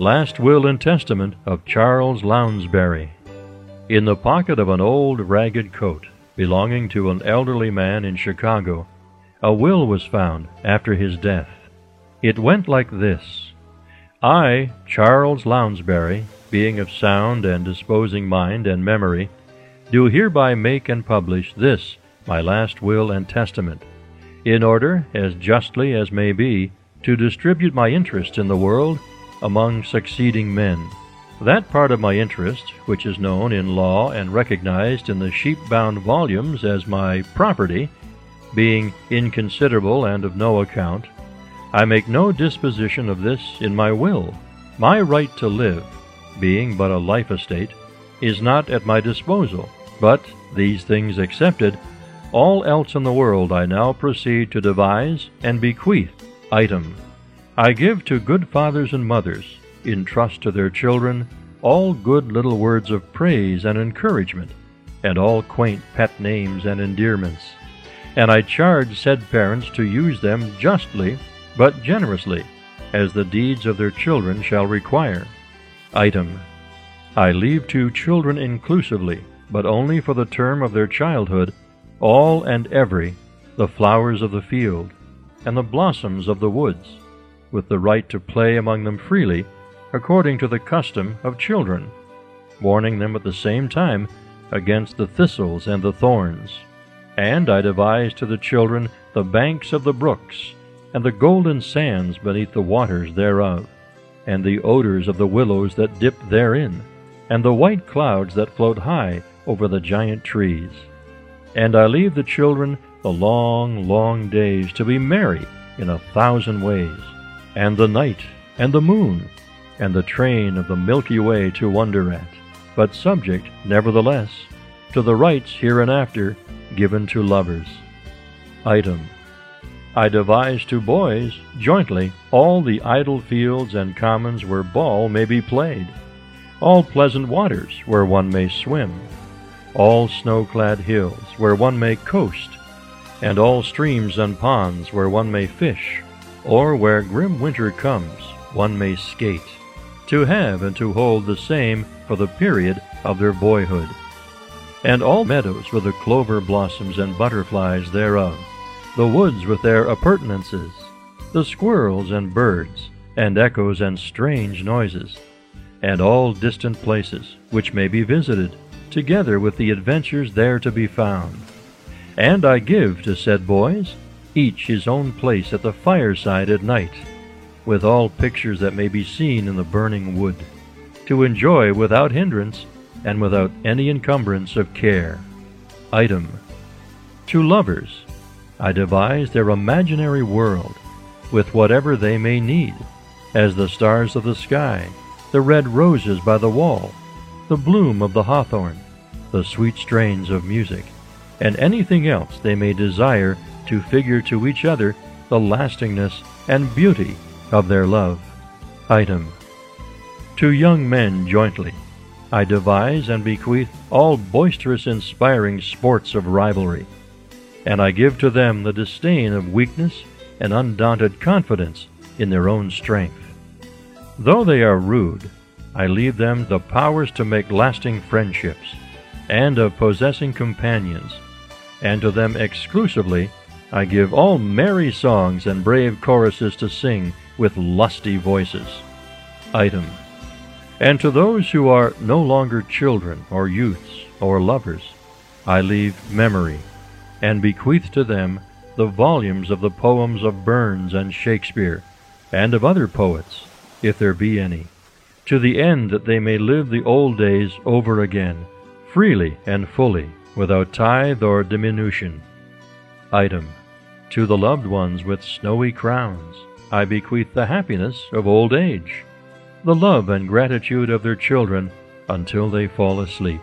Last Will and Testament of Charles Lounsberry. In the pocket of an old ragged coat belonging to an elderly man in Chicago, a will was found after his death. It went like this I, Charles Lounsberry, being of sound and disposing mind and memory, do hereby make and publish this my last will and testament, in order, as justly as may be, to distribute my interest in the world among succeeding men. That part of my interest, which is known in law and recognized in the sheep bound volumes as my property, being inconsiderable and of no account, I make no disposition of this in my will. My right to live, being but a life estate, is not at my disposal, but, these things excepted, all else in the world I now proceed to devise and bequeath. Item. I give to good fathers and mothers, in trust to their children, all good little words of praise and encouragement, and all quaint pet names and endearments. And I charge said parents to use them justly, but generously, as the deeds of their children shall require. Item. I leave to children inclusively, but only for the term of their childhood, all and every, the flowers of the field, and the blossoms of the woods, with the right to play among them freely, according to the custom of children, warning them at the same time against the thistles and the thorns. And I devise to the children the banks of the brooks, and the golden sands beneath the waters thereof, and the odors of the willows that dip therein, and the white clouds that float high over the giant trees. And I leave the children the long, long days to be merry in a thousand ways, and the night, and the moon, and the train of the Milky Way to wonder at, but subject, nevertheless, to the rights hereinafter given to lovers. Item. I devise to boys, jointly, all the idle fields and commons where ball may be played, all pleasant waters where one may swim, all snow clad hills where one may coast, and all streams and ponds where one may fish, or where grim winter comes, one may skate, to have and to hold the same for the period of their boyhood. And all meadows with the clover blossoms and butterflies thereof, the woods with their appurtenances, the squirrels and birds, and echoes and strange noises, and all distant places which may be visited, together with the adventures there to be found. And I give to said boys each his own place at the fireside at night, with all pictures that may be seen in the burning wood, to enjoy without hindrance and without any encumbrance of care. Item. To lovers, I devise their imaginary world, with whatever they may need, as the stars of the sky, the red roses by the wall, the bloom of the hawthorn, the sweet strains of music, and anything else they may desire to figure to each other the lastingness and beauty of their love. Item. To young men jointly, I devise and bequeath all boisterous inspiring sports of rivalry, and I give to them the disdain of weakness and undaunted confidence in their own strength. Though they are rude, I leave them the powers to make lasting friendships, and of possessing companions, and to them exclusively I give all merry songs and brave choruses to sing with lusty voices. Item. And to those who are no longer children, or youths, or lovers, I leave memory, and bequeath to them the volumes of the poems of Burns and Shakespeare, and of other poets, if there be any, to the end that they may live the old days over again, freely and fully, without tithe or diminution. Item. To the loved ones with snowy crowns, I bequeath the happiness of old age, the love and gratitude of their children until they fall asleep.